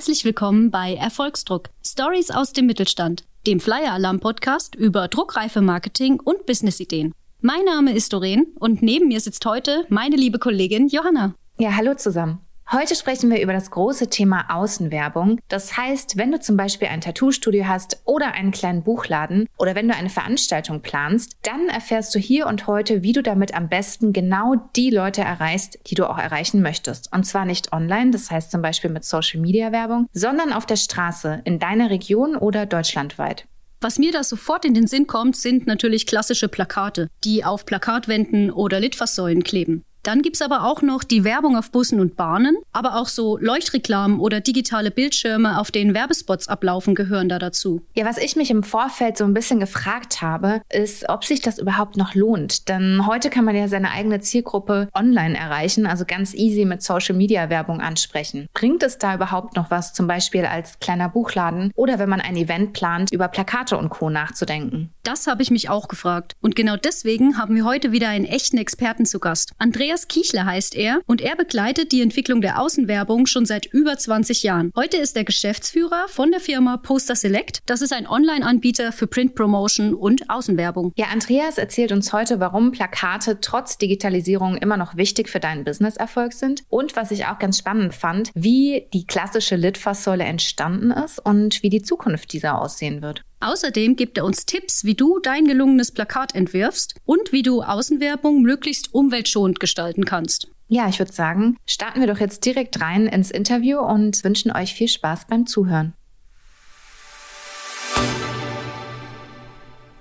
Herzlich willkommen bei Erfolgsdruck. Stories aus dem Mittelstand, dem Flyer Alarm Podcast über druckreife Marketing und Businessideen. Mein Name ist Doreen und neben mir sitzt heute meine liebe Kollegin Johanna. Ja, hallo zusammen. Heute sprechen wir über das große Thema Außenwerbung. Das heißt, wenn du zum Beispiel ein Tattoo-Studio hast oder einen kleinen Buchladen oder wenn du eine Veranstaltung planst, dann erfährst du hier und heute, wie du damit am besten genau die Leute erreichst, die du auch erreichen möchtest. Und zwar nicht online, das heißt zum Beispiel mit Social-Media-Werbung, sondern auf der Straße, in deiner Region oder deutschlandweit. Was mir da sofort in den Sinn kommt, sind natürlich klassische Plakate, die auf Plakatwänden oder Litfaßsäulen kleben. Dann gibt's aber auch noch die Werbung auf Bussen und Bahnen, aber auch so Leuchtreklamen oder digitale Bildschirme, auf denen Werbespots ablaufen, gehören da dazu. Ja, was ich mich im Vorfeld so ein bisschen gefragt habe, ist, ob sich das überhaupt noch lohnt. Denn heute kann man ja seine eigene Zielgruppe online erreichen, also ganz easy mit Social-Media-Werbung ansprechen. Bringt es da überhaupt noch was, zum Beispiel als kleiner Buchladen oder wenn man ein Event plant, über Plakate und Co. nachzudenken? Das habe ich mich auch gefragt. Und genau deswegen haben wir heute wieder einen echten Experten zu Gast. Andrea Andreas Kichler heißt er und er begleitet die Entwicklung der Außenwerbung schon seit über 20 Jahren. Heute ist er Geschäftsführer von der Firma Poster Select. Das ist ein Online-Anbieter für Print Promotion und Außenwerbung. Ja, Andreas erzählt uns heute, warum Plakate trotz Digitalisierung immer noch wichtig für deinen Businesserfolg sind und was ich auch ganz spannend fand, wie die klassische Litfaßsäule entstanden ist und wie die Zukunft dieser aussehen wird. Außerdem gibt er uns Tipps, wie du dein gelungenes Plakat entwirfst und wie du Außenwerbung möglichst umweltschonend gestalten kannst. Ja, ich würde sagen, starten wir doch jetzt direkt rein ins Interview und wünschen euch viel Spaß beim Zuhören.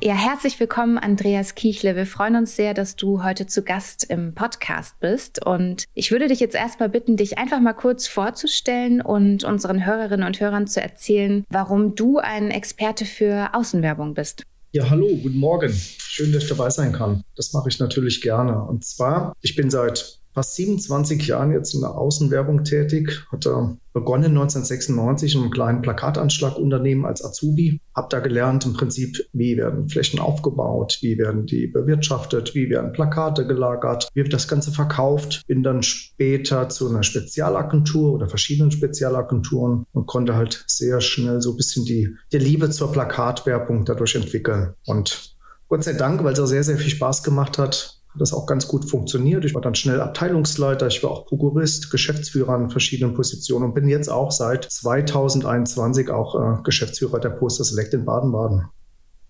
Ja, herzlich willkommen, Andreas Kiechle. Wir freuen uns sehr, dass du heute zu Gast im Podcast bist. Und ich würde dich jetzt erstmal bitten, dich einfach mal kurz vorzustellen und unseren Hörerinnen und Hörern zu erzählen, warum du ein Experte für Außenwerbung bist. Ja, hallo, guten Morgen. Schön, dass ich dabei sein kann. Das mache ich natürlich gerne. Und zwar, ich bin seit fast 27 Jahren jetzt in der Außenwerbung tätig. Hatte begonnen 1996 in einem kleinen Plakatanschlagunternehmen als Azubi. Habe da gelernt im Prinzip, wie werden Flächen aufgebaut, wie werden die bewirtschaftet, wie werden Plakate gelagert, wie wird das Ganze verkauft. Bin dann später zu einer Spezialagentur oder verschiedenen Spezialagenturen und konnte halt sehr schnell so ein bisschen die, die Liebe zur Plakatwerbung dadurch entwickeln. Und Gott sei Dank, weil es auch sehr, sehr viel Spaß gemacht hat, hat das auch ganz gut funktioniert. Ich war dann schnell Abteilungsleiter, ich war auch Prokurist, Geschäftsführer an verschiedenen Positionen und bin jetzt auch seit 2021 auch äh, Geschäftsführer der Poster Select in Baden-Baden.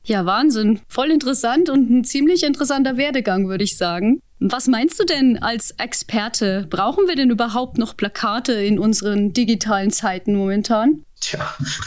Ja, Wahnsinn. Voll interessant und ein ziemlich interessanter Werdegang, würde ich sagen. Was meinst du denn als Experte? Brauchen wir denn überhaupt noch Plakate in unseren digitalen Zeiten momentan? Tja,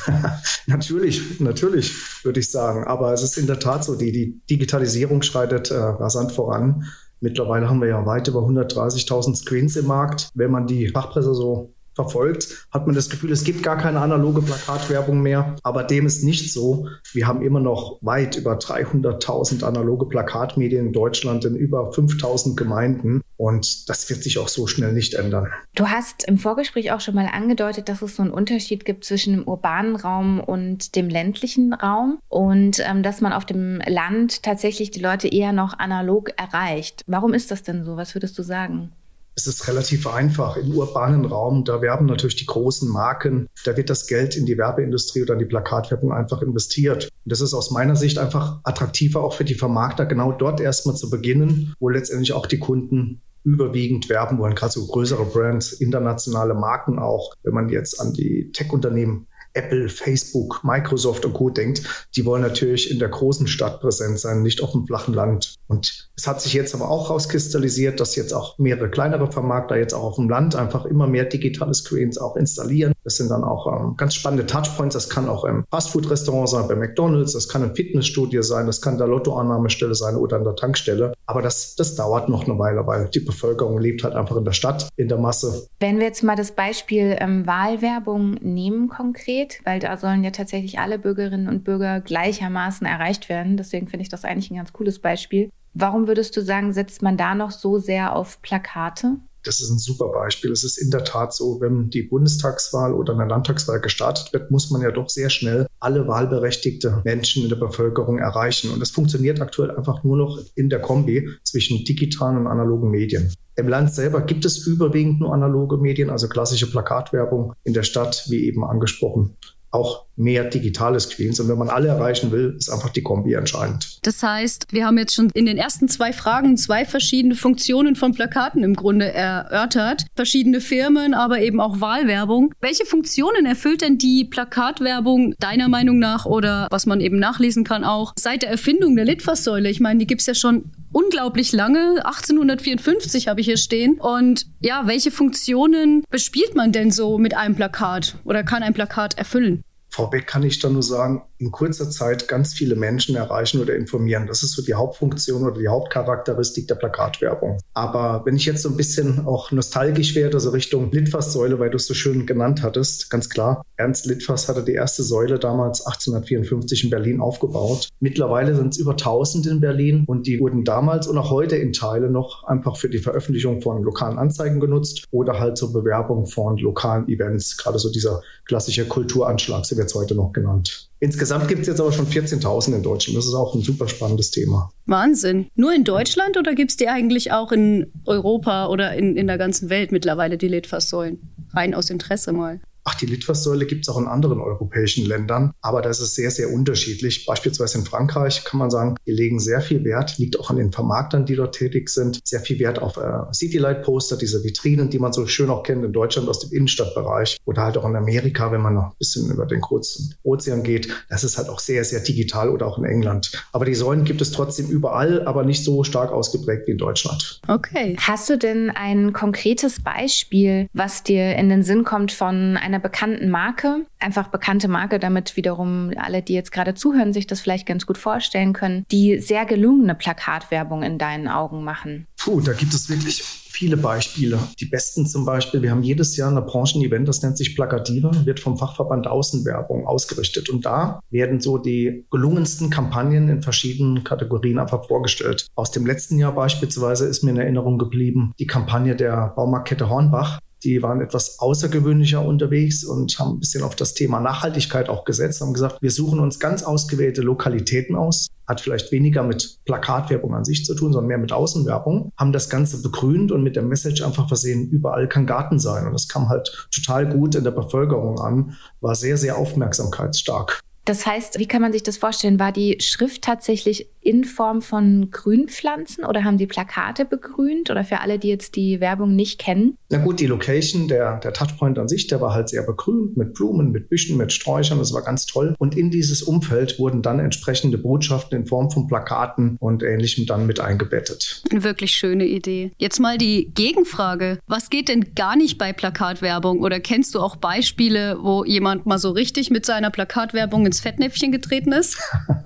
natürlich, natürlich, würde ich sagen. Aber es ist in der Tat so, die, die Digitalisierung schreitet äh, rasant voran. Mittlerweile haben wir ja weit über 130.000 Screens im Markt. Wenn man die Fachpresse so verfolgt, hat man das Gefühl, es gibt gar keine analoge Plakatwerbung mehr. Aber dem ist nicht so. Wir haben immer noch weit über 300.000 analoge Plakatmedien in Deutschland in über 5.000 Gemeinden. Und das wird sich auch so schnell nicht ändern. Du hast im Vorgespräch auch schon mal angedeutet, dass es so einen Unterschied gibt zwischen dem urbanen Raum und dem ländlichen Raum und ähm, dass man auf dem Land tatsächlich die Leute eher noch analog erreicht. Warum ist das denn so? Was würdest du sagen? Es ist relativ einfach. Im urbanen Raum, da werben natürlich die großen Marken, da wird das Geld in die Werbeindustrie oder in die Plakatwerbung einfach investiert. Und das ist aus meiner Sicht einfach attraktiver auch für die Vermarkter, genau dort erstmal zu beginnen, wo letztendlich auch die Kunden überwiegend werben wollen, gerade so größere Brands, internationale Marken auch. Wenn man jetzt an die Tech-Unternehmen Apple, Facebook, Microsoft und Co. denkt, die wollen natürlich in der großen Stadt präsent sein, nicht auf dem flachen Land. Und es hat sich jetzt aber auch rauskristallisiert, dass jetzt auch mehrere kleinere Vermarkter jetzt auch auf dem Land einfach immer mehr digitale Screens auch installieren. Das sind dann auch ähm, ganz spannende Touchpoints. Das kann auch im Fastfood-Restaurant sein, bei McDonalds, das kann ein Fitnessstudio sein, das kann der Lottoannahmestelle sein oder an der Tankstelle. Aber das, das dauert noch eine Weile, weil die Bevölkerung lebt halt einfach in der Stadt, in der Masse. Wenn wir jetzt mal das Beispiel ähm, Wahlwerbung nehmen konkret, weil da sollen ja tatsächlich alle Bürgerinnen und Bürger gleichermaßen erreicht werden. Deswegen finde ich das eigentlich ein ganz cooles Beispiel. Warum würdest du sagen, setzt man da noch so sehr auf Plakate? Das ist ein super Beispiel. Es ist in der Tat so, wenn die Bundestagswahl oder eine Landtagswahl gestartet wird, muss man ja doch sehr schnell alle wahlberechtigte Menschen in der Bevölkerung erreichen. Und das funktioniert aktuell einfach nur noch in der Kombi zwischen digitalen und analogen Medien. Im Land selber gibt es überwiegend nur analoge Medien, also klassische Plakatwerbung in der Stadt, wie eben angesprochen auch mehr digitales Queens. Und wenn man alle erreichen will, ist einfach die Kombi entscheidend. Das heißt, wir haben jetzt schon in den ersten zwei Fragen zwei verschiedene Funktionen von Plakaten im Grunde erörtert. Verschiedene Firmen, aber eben auch Wahlwerbung. Welche Funktionen erfüllt denn die Plakatwerbung deiner Meinung nach oder was man eben nachlesen kann auch seit der Erfindung der Litfaßsäule? Ich meine, die gibt es ja schon unglaublich lange. 1854 habe ich hier stehen. Und ja, welche Funktionen bespielt man denn so mit einem Plakat oder kann ein Plakat erfüllen? Vorweg kann ich da nur sagen, in kurzer Zeit ganz viele Menschen erreichen oder informieren. Das ist so die Hauptfunktion oder die Hauptcharakteristik der Plakatwerbung. Aber wenn ich jetzt so ein bisschen auch nostalgisch werde, so Richtung Litfaßsäule, weil du es so schön genannt hattest, ganz klar, Ernst Litfaß hatte die erste Säule damals 1854 in Berlin aufgebaut. Mittlerweile sind es über 1000 in Berlin und die wurden damals und auch heute in Teile noch einfach für die Veröffentlichung von lokalen Anzeigen genutzt oder halt zur Bewerbung von lokalen Events. Gerade so dieser klassische Kulturanschlag, so wird es heute noch genannt. Insgesamt gibt es jetzt aber schon 14.000 in Deutschland. Das ist auch ein super spannendes Thema. Wahnsinn. Nur in Deutschland oder gibt es die eigentlich auch in Europa oder in, in der ganzen Welt mittlerweile, die Litfaßsäulen? Rein aus Interesse mal. Ach, die Litfaßsäule gibt es auch in anderen europäischen Ländern, aber das ist sehr, sehr unterschiedlich. Beispielsweise in Frankreich kann man sagen, die legen sehr viel Wert, liegt auch an den Vermarktern, die dort tätig sind, sehr viel Wert auf äh, Citylight-Poster, diese Vitrinen, die man so schön auch kennt in Deutschland aus dem Innenstadtbereich oder halt auch in Amerika, wenn man noch ein bisschen über den kurzen Ozean geht. Das ist halt auch sehr, sehr digital oder auch in England. Aber die Säulen gibt es trotzdem überall, aber nicht so stark ausgeprägt wie in Deutschland. Okay. Hast du denn ein konkretes Beispiel, was dir in den Sinn kommt von einer einer bekannten Marke, einfach bekannte Marke, damit wiederum alle, die jetzt gerade zuhören, sich das vielleicht ganz gut vorstellen können, die sehr gelungene Plakatwerbung in deinen Augen machen? Puh, da gibt es wirklich viele Beispiele. Die besten zum Beispiel, wir haben jedes Jahr ein Branchenevent, das nennt sich Plakative, wird vom Fachverband Außenwerbung ausgerichtet. Und da werden so die gelungensten Kampagnen in verschiedenen Kategorien einfach vorgestellt. Aus dem letzten Jahr beispielsweise ist mir in Erinnerung geblieben die Kampagne der Baumarktkette Hornbach. Die waren etwas außergewöhnlicher unterwegs und haben ein bisschen auf das Thema Nachhaltigkeit auch gesetzt, haben gesagt, wir suchen uns ganz ausgewählte Lokalitäten aus, hat vielleicht weniger mit Plakatwerbung an sich zu tun, sondern mehr mit Außenwerbung, haben das Ganze begrünt und mit der Message einfach versehen, überall kann Garten sein. Und das kam halt total gut in der Bevölkerung an, war sehr, sehr aufmerksamkeitsstark. Das heißt, wie kann man sich das vorstellen? War die Schrift tatsächlich in Form von Grünpflanzen oder haben Sie Plakate begrünt? Oder für alle, die jetzt die Werbung nicht kennen? Na gut, die Location, der, der Touchpoint an sich, der war halt sehr begrünt mit Blumen, mit Büschen, mit Sträuchern. Das war ganz toll. Und in dieses Umfeld wurden dann entsprechende Botschaften in Form von Plakaten und Ähnlichem dann mit eingebettet. Eine wirklich schöne Idee. Jetzt mal die Gegenfrage. Was geht denn gar nicht bei Plakatwerbung? Oder kennst du auch Beispiele, wo jemand mal so richtig mit seiner Plakatwerbung ins Fettnäpfchen getreten ist?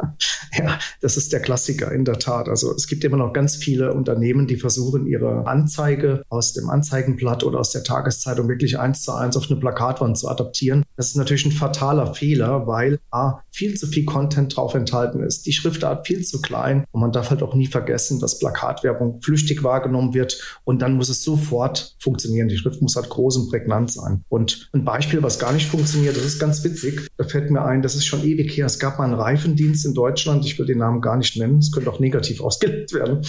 ja, das ist der Klassiker in der Tat. Also es gibt immer noch ganz viele Unternehmen, die versuchen, ihre Anzeige aus dem Anzeigenblatt oder aus der Tageszeitung wirklich eins zu eins auf eine Plakatwand zu adaptieren. Das ist natürlich ein fataler Fehler, weil A, viel zu viel Content drauf enthalten ist, die Schriftart viel zu klein und man darf halt auch nie vergessen, dass Plakatwerbung flüchtig wahrgenommen wird und dann muss es sofort funktionieren. Die Schrift muss halt groß und prägnant sein. Und ein Beispiel, was gar nicht funktioniert, das ist ganz witzig. Da fällt mir ein, das ist schon ewig her. Es gab mal einen Reifendienst in Deutschland. Ich will den Namen gar nicht nennen. Es könnte auch negativ ausgelegt werden.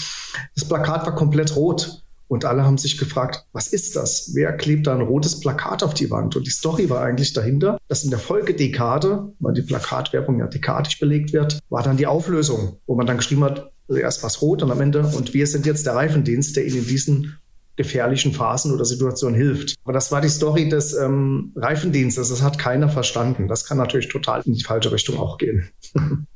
Das Plakat war komplett rot. Und alle haben sich gefragt, was ist das? Wer klebt da ein rotes Plakat auf die Wand? Und die Story war eigentlich dahinter, dass in der Folgedekade, weil die Plakatwerbung ja dekadisch belegt wird, war dann die Auflösung, wo man dann geschrieben hat, also erst was rot und am Ende, und wir sind jetzt der Reifendienst, der Ihnen in diesen gefährlichen Phasen oder Situationen hilft. Aber das war die Story des ähm, Reifendienstes. Das hat keiner verstanden. Das kann natürlich total in die falsche Richtung auch gehen.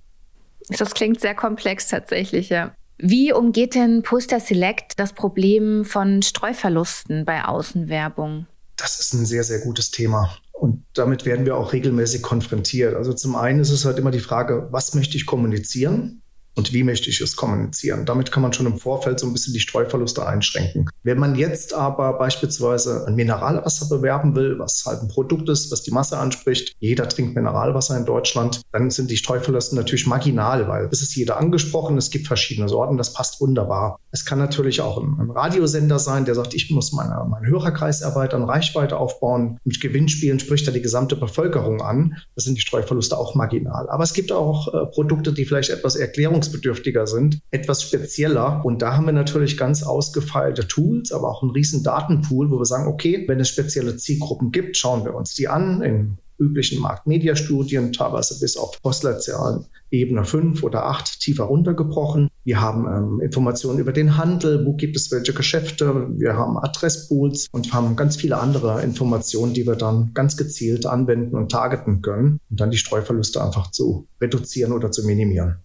Das klingt sehr komplex tatsächlich, ja. Wie umgeht denn Poster Select das Problem von Streuverlusten bei Außenwerbung? Das ist ein sehr, sehr gutes Thema. Und damit werden wir auch regelmäßig konfrontiert. Also zum einen ist es halt immer die Frage, was möchte ich kommunizieren? Und wie möchte ich es kommunizieren. Damit kann man schon im Vorfeld so ein bisschen die Streuverluste einschränken. Wenn man jetzt aber beispielsweise ein Mineralwasser bewerben will, was halt ein Produkt ist, was die Masse anspricht, jeder trinkt Mineralwasser in Deutschland, dann sind die Streuverluste natürlich marginal, weil es ist jeder angesprochen, es gibt verschiedene Sorten, das passt wunderbar. Es kann natürlich auch ein, ein Radiosender sein, der sagt, ich muss meine, meinen Hörerkreis erweitern, Reichweite aufbauen. Mit Gewinnspielen spricht er die gesamte Bevölkerung an. Da sind die Streuverluste auch marginal. Aber es gibt auch äh, Produkte, die vielleicht etwas erklärungsbedürftiger sind, etwas spezieller. Und da haben wir natürlich ganz ausgefeilte Tools, aber auch einen riesen Datenpool, wo wir sagen, okay, wenn es spezielle Zielgruppen gibt, schauen wir uns die an in üblichen Marktmediastudien, teilweise bis auf Postleitzahlen Ebene 5 oder 8 tiefer runtergebrochen. Wir haben ähm, Informationen über den Handel, wo gibt es welche Geschäfte, wir haben Adresspools und haben ganz viele andere Informationen, die wir dann ganz gezielt anwenden und targeten können, um dann die Streuverluste einfach zu reduzieren oder zu minimieren.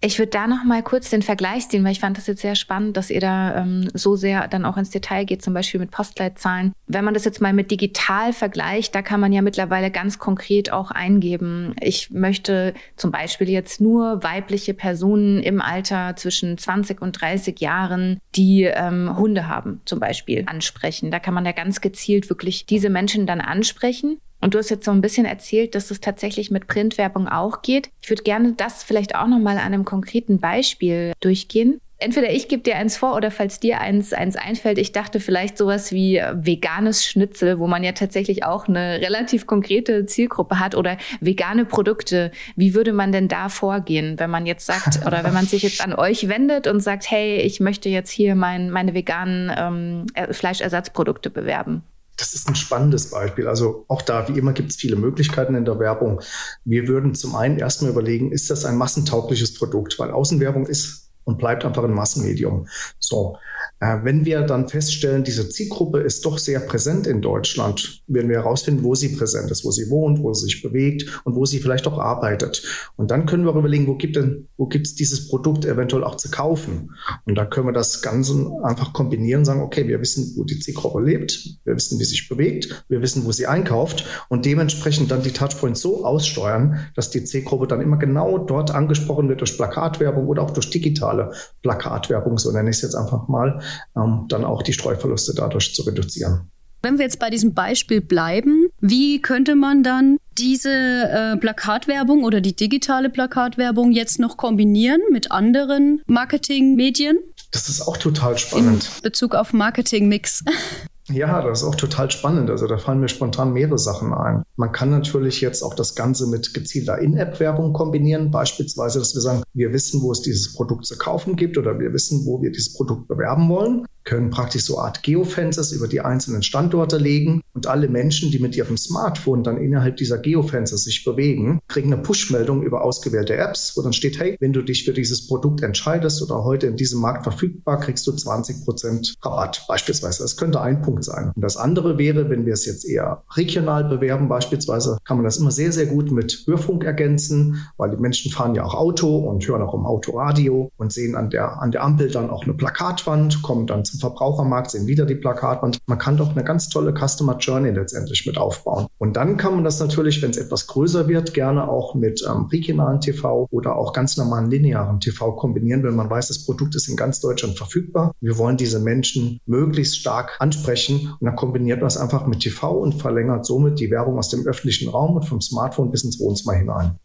Ich würde da noch mal kurz den Vergleich ziehen, weil ich fand das jetzt sehr spannend, dass ihr da ähm, so sehr dann auch ins Detail geht, zum Beispiel mit Postleitzahlen. Wenn man das jetzt mal mit digital vergleicht, da kann man ja mittlerweile ganz konkret auch eingeben. Ich möchte zum Beispiel jetzt nur weibliche Personen im Alter zwischen 20 und 30 Jahren, die ähm, Hunde haben, zum Beispiel ansprechen. Da kann man ja ganz gezielt wirklich diese Menschen dann ansprechen. Und du hast jetzt so ein bisschen erzählt, dass es tatsächlich mit Printwerbung auch geht. Ich würde gerne das vielleicht auch noch mal an einem konkreten Beispiel durchgehen. Entweder ich gebe dir eins vor oder falls dir eins, eins einfällt, ich dachte vielleicht sowas wie veganes Schnitzel, wo man ja tatsächlich auch eine relativ konkrete Zielgruppe hat oder vegane Produkte. Wie würde man denn da vorgehen, wenn man jetzt sagt oder wenn man sich jetzt an euch wendet und sagt, hey, ich möchte jetzt hier mein, meine veganen ähm, Fleischersatzprodukte bewerben? Das ist ein spannendes Beispiel. Also auch da, wie immer, gibt es viele Möglichkeiten in der Werbung. Wir würden zum einen erstmal überlegen, ist das ein massentaugliches Produkt? Weil Außenwerbung ist und bleibt einfach ein Massenmedium. So, äh, wenn wir dann feststellen, diese Zielgruppe ist doch sehr präsent in Deutschland, werden wir herausfinden, wo sie präsent ist, wo sie wohnt, wo sie sich bewegt und wo sie vielleicht auch arbeitet. Und dann können wir auch überlegen, wo gibt denn, wo gibt es dieses Produkt eventuell auch zu kaufen? Und da können wir das Ganze einfach kombinieren, sagen, okay, wir wissen, wo die Zielgruppe lebt, wir wissen, wie sie sich bewegt, wir wissen, wo sie einkauft und dementsprechend dann die Touchpoints so aussteuern, dass die Zielgruppe dann immer genau dort angesprochen wird durch Plakatwerbung oder auch durch digitale Plakatwerbung, so nenne ich es jetzt einfach mal, ähm, dann auch die Streuverluste dadurch zu reduzieren. Wenn wir jetzt bei diesem Beispiel bleiben, wie könnte man dann diese äh, Plakatwerbung oder die digitale Plakatwerbung jetzt noch kombinieren mit anderen Marketingmedien? Das ist auch total spannend. In Bezug auf Marketingmix. Ja, das ist auch total spannend. Also da fallen mir spontan mehrere Sachen ein. Man kann natürlich jetzt auch das Ganze mit gezielter In-App-Werbung kombinieren. Beispielsweise, dass wir sagen, wir wissen, wo es dieses Produkt zu kaufen gibt oder wir wissen, wo wir dieses Produkt bewerben wollen können praktisch so Art Geofences über die einzelnen Standorte legen und alle Menschen, die mit ihrem Smartphone dann innerhalb dieser Geofences sich bewegen, kriegen eine Push-Meldung über ausgewählte Apps, wo dann steht, hey, wenn du dich für dieses Produkt entscheidest oder heute in diesem Markt verfügbar, kriegst du 20 Prozent Rabatt beispielsweise. Das könnte ein Punkt sein. Und das andere wäre, wenn wir es jetzt eher regional bewerben beispielsweise, kann man das immer sehr, sehr gut mit Hörfunk ergänzen, weil die Menschen fahren ja auch Auto und hören auch im Auto Radio und sehen an der, an der Ampel dann auch eine Plakatwand, kommen dann zum Verbrauchermarkt sehen wieder die Plakatwand. Man kann doch eine ganz tolle Customer Journey letztendlich mit aufbauen. Und dann kann man das natürlich, wenn es etwas größer wird, gerne auch mit ähm, regionalen TV oder auch ganz normalen linearen TV kombinieren, wenn man weiß, das Produkt ist in ganz Deutschland verfügbar. Wir wollen diese Menschen möglichst stark ansprechen und dann kombiniert man es einfach mit TV und verlängert somit die Werbung aus dem öffentlichen Raum und vom Smartphone bis ins Wohnzimmer hinein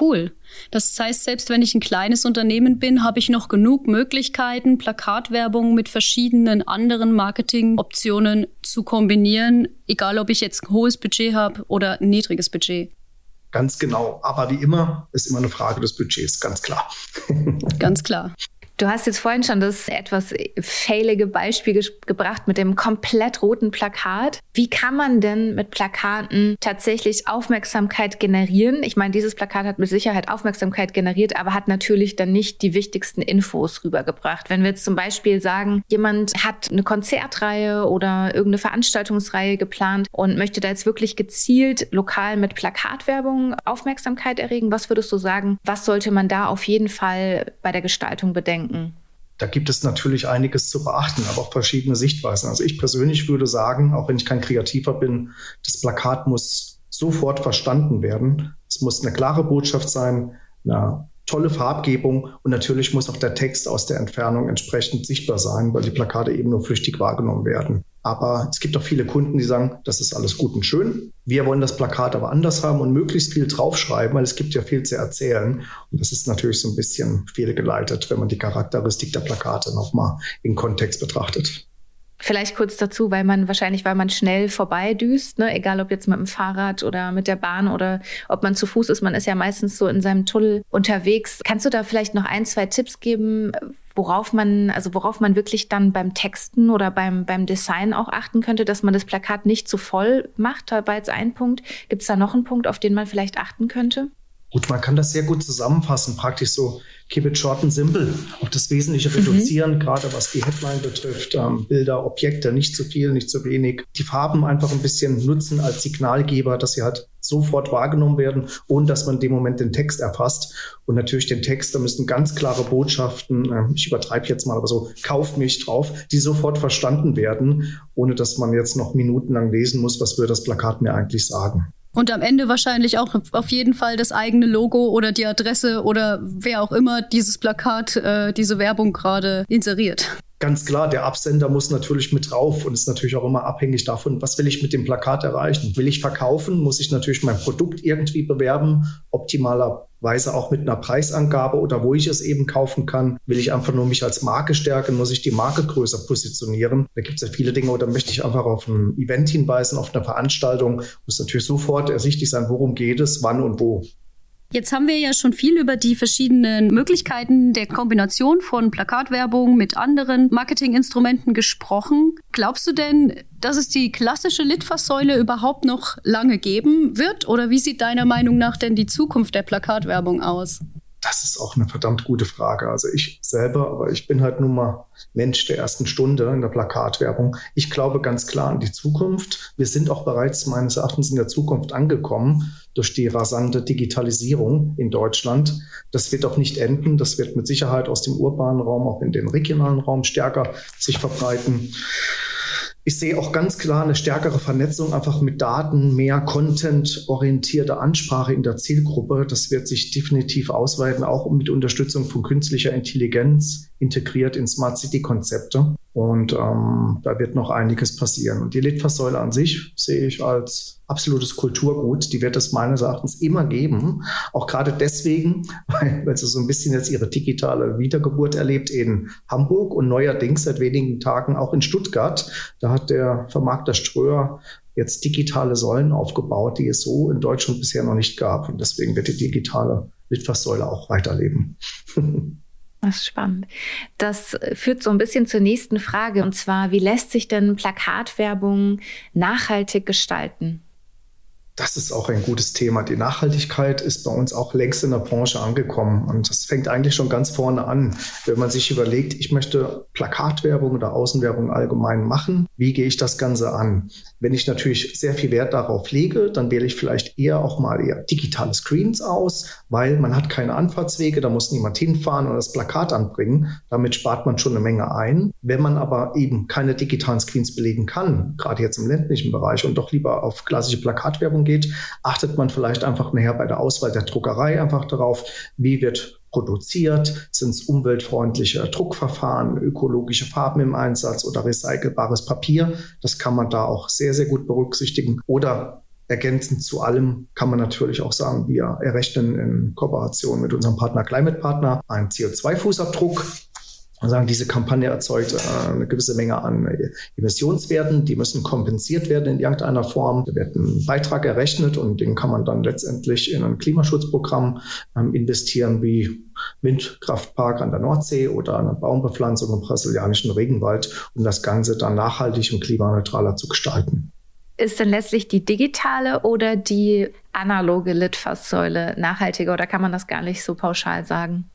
cool. Das heißt, selbst wenn ich ein kleines Unternehmen bin, habe ich noch genug Möglichkeiten, Plakatwerbung mit verschiedenen anderen Marketingoptionen zu kombinieren, egal ob ich jetzt ein hohes Budget habe oder ein niedriges Budget. Ganz genau. Aber wie immer ist immer eine Frage des Budgets, ganz klar. ganz klar. Du hast jetzt vorhin schon das etwas failige Beispiel ge gebracht mit dem komplett roten Plakat. Wie kann man denn mit Plakaten tatsächlich Aufmerksamkeit generieren? Ich meine, dieses Plakat hat mit Sicherheit Aufmerksamkeit generiert, aber hat natürlich dann nicht die wichtigsten Infos rübergebracht. Wenn wir jetzt zum Beispiel sagen, jemand hat eine Konzertreihe oder irgendeine Veranstaltungsreihe geplant und möchte da jetzt wirklich gezielt lokal mit Plakatwerbung Aufmerksamkeit erregen, was würdest du sagen, was sollte man da auf jeden Fall bei der Gestaltung bedenken? Denken? Da gibt es natürlich einiges zu beachten, aber auch verschiedene Sichtweisen. Also ich persönlich würde sagen, auch wenn ich kein Kreativer bin, das Plakat muss sofort verstanden werden. Es muss eine klare Botschaft sein, eine tolle Farbgebung und natürlich muss auch der Text aus der Entfernung entsprechend sichtbar sein, weil die Plakate eben nur flüchtig wahrgenommen werden. Aber es gibt auch viele Kunden, die sagen, das ist alles gut und schön. Wir wollen das Plakat aber anders haben und möglichst viel draufschreiben, weil es gibt ja viel zu erzählen. Und das ist natürlich so ein bisschen fehlgeleitet, wenn man die Charakteristik der Plakate nochmal in Kontext betrachtet. Vielleicht kurz dazu, weil man wahrscheinlich, weil man schnell vorbeidüst, ne? egal ob jetzt mit dem Fahrrad oder mit der Bahn oder ob man zu Fuß ist, man ist ja meistens so in seinem Tunnel unterwegs. Kannst du da vielleicht noch ein, zwei Tipps geben, worauf man, also worauf man wirklich dann beim Texten oder beim, beim Design auch achten könnte, dass man das Plakat nicht zu voll macht? War jetzt ein Punkt. Gibt es da noch einen Punkt, auf den man vielleicht achten könnte? Gut, man kann das sehr gut zusammenfassen, praktisch so keep it short and simple, auf das Wesentliche mhm. reduzieren, mhm. gerade was die Headline betrifft, ähm, Bilder, Objekte, nicht zu viel, nicht zu wenig, die Farben einfach ein bisschen nutzen als Signalgeber, dass sie halt sofort wahrgenommen werden, ohne dass man in dem Moment den Text erfasst. Und natürlich den Text, da müssen ganz klare Botschaften, äh, ich übertreibe jetzt mal, aber so, kauf mich drauf, die sofort verstanden werden, ohne dass man jetzt noch minutenlang lesen muss, was will das Plakat mir eigentlich sagen. Und am Ende wahrscheinlich auch auf jeden Fall das eigene Logo oder die Adresse oder wer auch immer dieses Plakat, äh, diese Werbung gerade inseriert. Ganz klar, der Absender muss natürlich mit drauf und ist natürlich auch immer abhängig davon, was will ich mit dem Plakat erreichen. Will ich verkaufen, muss ich natürlich mein Produkt irgendwie bewerben, optimalerweise auch mit einer Preisangabe oder wo ich es eben kaufen kann. Will ich einfach nur mich als Marke stärken, muss ich die Marke größer positionieren. Da gibt es ja viele Dinge oder möchte ich einfach auf ein Event hinweisen, auf eine Veranstaltung, muss natürlich sofort ersichtlich sein, worum geht es, wann und wo. Jetzt haben wir ja schon viel über die verschiedenen Möglichkeiten der Kombination von Plakatwerbung mit anderen Marketinginstrumenten gesprochen. Glaubst du denn, dass es die klassische Litfaßsäule überhaupt noch lange geben wird? Oder wie sieht deiner Meinung nach denn die Zukunft der Plakatwerbung aus? Das ist auch eine verdammt gute Frage. Also ich selber, aber ich bin halt nun mal Mensch der ersten Stunde in der Plakatwerbung. Ich glaube ganz klar an die Zukunft. Wir sind auch bereits meines Erachtens in der Zukunft angekommen durch die rasante Digitalisierung in Deutschland. Das wird auch nicht enden. Das wird mit Sicherheit aus dem urbanen Raum auch in den regionalen Raum stärker sich verbreiten. Ich sehe auch ganz klar eine stärkere Vernetzung einfach mit Daten, mehr Content-orientierte Ansprache in der Zielgruppe. Das wird sich definitiv ausweiten, auch mit Unterstützung von künstlicher Intelligenz integriert in Smart City-Konzepte. Und ähm, da wird noch einiges passieren. Und die Litfaßsäule an sich sehe ich als absolutes Kulturgut. Die wird es meines Erachtens immer geben. Auch gerade deswegen, weil, weil sie so ein bisschen jetzt ihre digitale Wiedergeburt erlebt in Hamburg und neuerdings seit wenigen Tagen auch in Stuttgart. Da hat der Vermarkter Ströer jetzt digitale Säulen aufgebaut, die es so in Deutschland bisher noch nicht gab. Und deswegen wird die digitale Litfaßsäule auch weiterleben. Das ist spannend. Das führt so ein bisschen zur nächsten Frage, und zwar, wie lässt sich denn Plakatwerbung nachhaltig gestalten? Das ist auch ein gutes Thema. Die Nachhaltigkeit ist bei uns auch längst in der Branche angekommen. Und das fängt eigentlich schon ganz vorne an. Wenn man sich überlegt, ich möchte Plakatwerbung oder Außenwerbung allgemein machen, wie gehe ich das Ganze an? Wenn ich natürlich sehr viel Wert darauf lege, dann wähle ich vielleicht eher auch mal eher digitale Screens aus, weil man hat keine Anfahrtswege, da muss niemand hinfahren und das Plakat anbringen. Damit spart man schon eine Menge ein. Wenn man aber eben keine digitalen Screens belegen kann, gerade jetzt im ländlichen Bereich und doch lieber auf klassische Plakatwerbung geht, achtet man vielleicht einfach näher bei der Auswahl der Druckerei einfach darauf, wie wird produziert, sind es umweltfreundliche Druckverfahren, ökologische Farben im Einsatz oder recycelbares Papier. Das kann man da auch sehr, sehr gut berücksichtigen. Oder Ergänzend zu allem kann man natürlich auch sagen, wir errechnen in Kooperation mit unserem Partner Climate Partner einen CO2-Fußabdruck und sagen, diese Kampagne erzeugt äh, eine gewisse Menge an Emissionswerten, die müssen kompensiert werden in irgendeiner Form. Da wird ein Beitrag errechnet und den kann man dann letztendlich in ein Klimaschutzprogramm ähm, investieren, wie Windkraftpark an der Nordsee oder eine Baumbepflanzung im brasilianischen Regenwald, um das Ganze dann nachhaltig und klimaneutraler zu gestalten. Ist denn letztlich die digitale oder die analoge Litfaßsäule nachhaltiger oder kann man das gar nicht so pauschal sagen?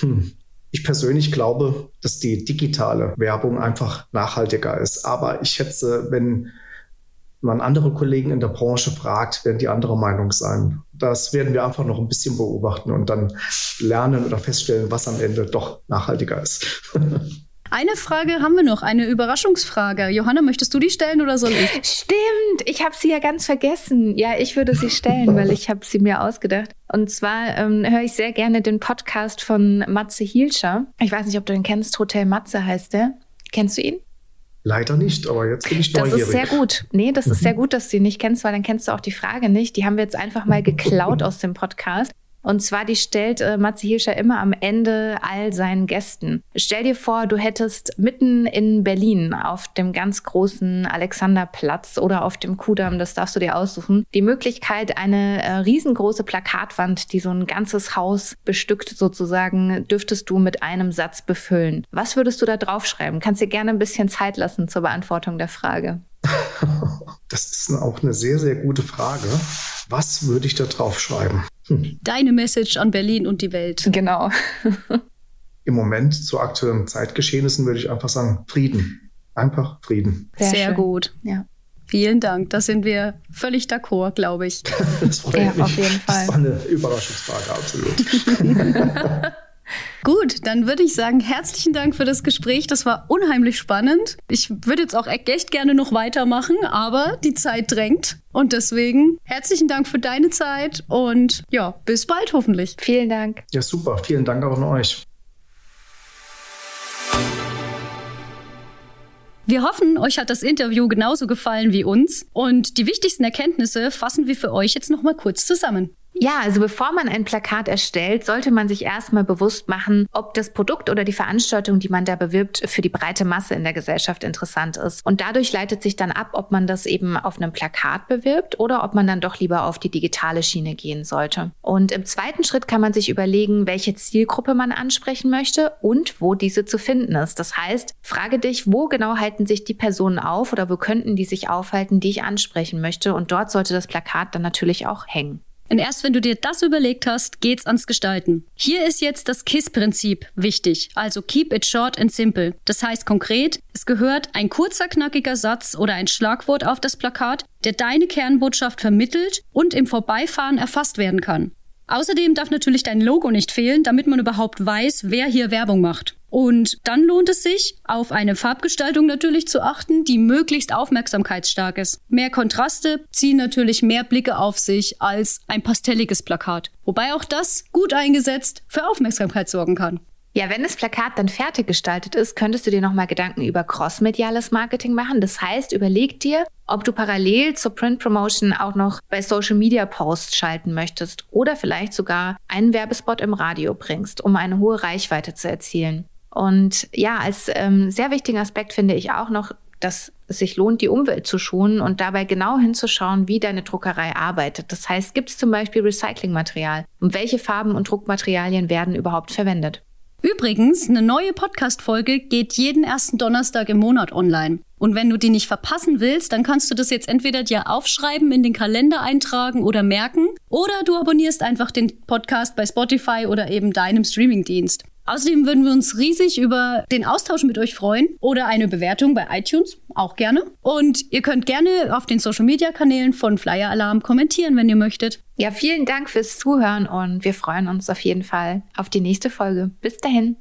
Hm. Ich persönlich glaube, dass die digitale Werbung einfach nachhaltiger ist. Aber ich schätze, wenn man andere Kollegen in der Branche fragt, werden die anderer Meinung sein. Das werden wir einfach noch ein bisschen beobachten und dann lernen oder feststellen, was am Ende doch nachhaltiger ist. Eine Frage haben wir noch, eine Überraschungsfrage. Johanna, möchtest du die stellen oder soll ich? Stimmt, ich habe sie ja ganz vergessen. Ja, ich würde sie stellen, weil ich habe sie mir ausgedacht. Und zwar ähm, höre ich sehr gerne den Podcast von Matze Hielscher. Ich weiß nicht, ob du den kennst. Hotel Matze heißt der. Kennst du ihn? Leider nicht, aber jetzt bin ich neugierig. Das ist sehr gut. Nee, das ist sehr mhm. gut, dass du ihn nicht kennst, weil dann kennst du auch die Frage nicht. Die haben wir jetzt einfach mal geklaut aus dem Podcast. Und zwar, die stellt äh, Matze Hirscher immer am Ende all seinen Gästen. Stell dir vor, du hättest mitten in Berlin auf dem ganz großen Alexanderplatz oder auf dem Kudamm, das darfst du dir aussuchen, die Möglichkeit, eine äh, riesengroße Plakatwand, die so ein ganzes Haus bestückt sozusagen, dürftest du mit einem Satz befüllen. Was würdest du da draufschreiben? Kannst dir gerne ein bisschen Zeit lassen zur Beantwortung der Frage. Das ist auch eine sehr, sehr gute Frage. Was würde ich da draufschreiben? Deine Message an Berlin und die Welt. Genau. Im Moment zu aktuellen Zeitgeschehnissen würde ich einfach sagen Frieden. Einfach Frieden. Sehr, Sehr gut. Ja. Vielen Dank. Da sind wir völlig d'accord, glaube ich. das freut ja, mich. Auf jeden Fall. Das war eine Überraschungsfrage, absolut. Gut, dann würde ich sagen, herzlichen Dank für das Gespräch. Das war unheimlich spannend. Ich würde jetzt auch echt gerne noch weitermachen, aber die Zeit drängt. Und deswegen herzlichen Dank für deine Zeit und ja, bis bald hoffentlich. Vielen Dank. Ja, super. Vielen Dank auch an euch. Wir hoffen, euch hat das Interview genauso gefallen wie uns und die wichtigsten Erkenntnisse fassen wir für euch jetzt nochmal kurz zusammen. Ja, also bevor man ein Plakat erstellt, sollte man sich erstmal bewusst machen, ob das Produkt oder die Veranstaltung, die man da bewirbt, für die breite Masse in der Gesellschaft interessant ist. Und dadurch leitet sich dann ab, ob man das eben auf einem Plakat bewirbt oder ob man dann doch lieber auf die digitale Schiene gehen sollte. Und im zweiten Schritt kann man sich überlegen, welche Zielgruppe man ansprechen möchte und wo diese zu finden ist. Das heißt, frage dich, wo genau halten sich die Personen auf oder wo könnten die sich aufhalten, die ich ansprechen möchte. Und dort sollte das Plakat dann natürlich auch hängen. Und erst wenn du dir das überlegt hast, geht's ans Gestalten. Hier ist jetzt das KISS-Prinzip wichtig, also keep it short and simple. Das heißt konkret, es gehört ein kurzer, knackiger Satz oder ein Schlagwort auf das Plakat, der deine Kernbotschaft vermittelt und im Vorbeifahren erfasst werden kann. Außerdem darf natürlich dein Logo nicht fehlen, damit man überhaupt weiß, wer hier Werbung macht. Und dann lohnt es sich, auf eine Farbgestaltung natürlich zu achten, die möglichst aufmerksamkeitsstark ist. Mehr Kontraste ziehen natürlich mehr Blicke auf sich als ein pastelliges Plakat. Wobei auch das gut eingesetzt für Aufmerksamkeit sorgen kann. Ja, wenn das Plakat dann fertig gestaltet ist, könntest du dir nochmal Gedanken über crossmediales Marketing machen. Das heißt, überleg dir, ob du parallel zur Print Promotion auch noch bei Social Media Posts schalten möchtest oder vielleicht sogar einen Werbespot im Radio bringst, um eine hohe Reichweite zu erzielen. Und ja, als ähm, sehr wichtigen Aspekt finde ich auch noch, dass es sich lohnt, die Umwelt zu schonen und dabei genau hinzuschauen, wie deine Druckerei arbeitet. Das heißt, gibt es zum Beispiel Recyclingmaterial und welche Farben und Druckmaterialien werden überhaupt verwendet? Übrigens, eine neue Podcast-Folge geht jeden ersten Donnerstag im Monat online. Und wenn du die nicht verpassen willst, dann kannst du das jetzt entweder dir aufschreiben, in den Kalender eintragen oder merken, oder du abonnierst einfach den Podcast bei Spotify oder eben deinem Streamingdienst. Außerdem würden wir uns riesig über den Austausch mit euch freuen oder eine Bewertung bei iTunes, auch gerne. Und ihr könnt gerne auf den Social Media Kanälen von Flyer Alarm kommentieren, wenn ihr möchtet. Ja, vielen Dank fürs Zuhören und wir freuen uns auf jeden Fall auf die nächste Folge. Bis dahin.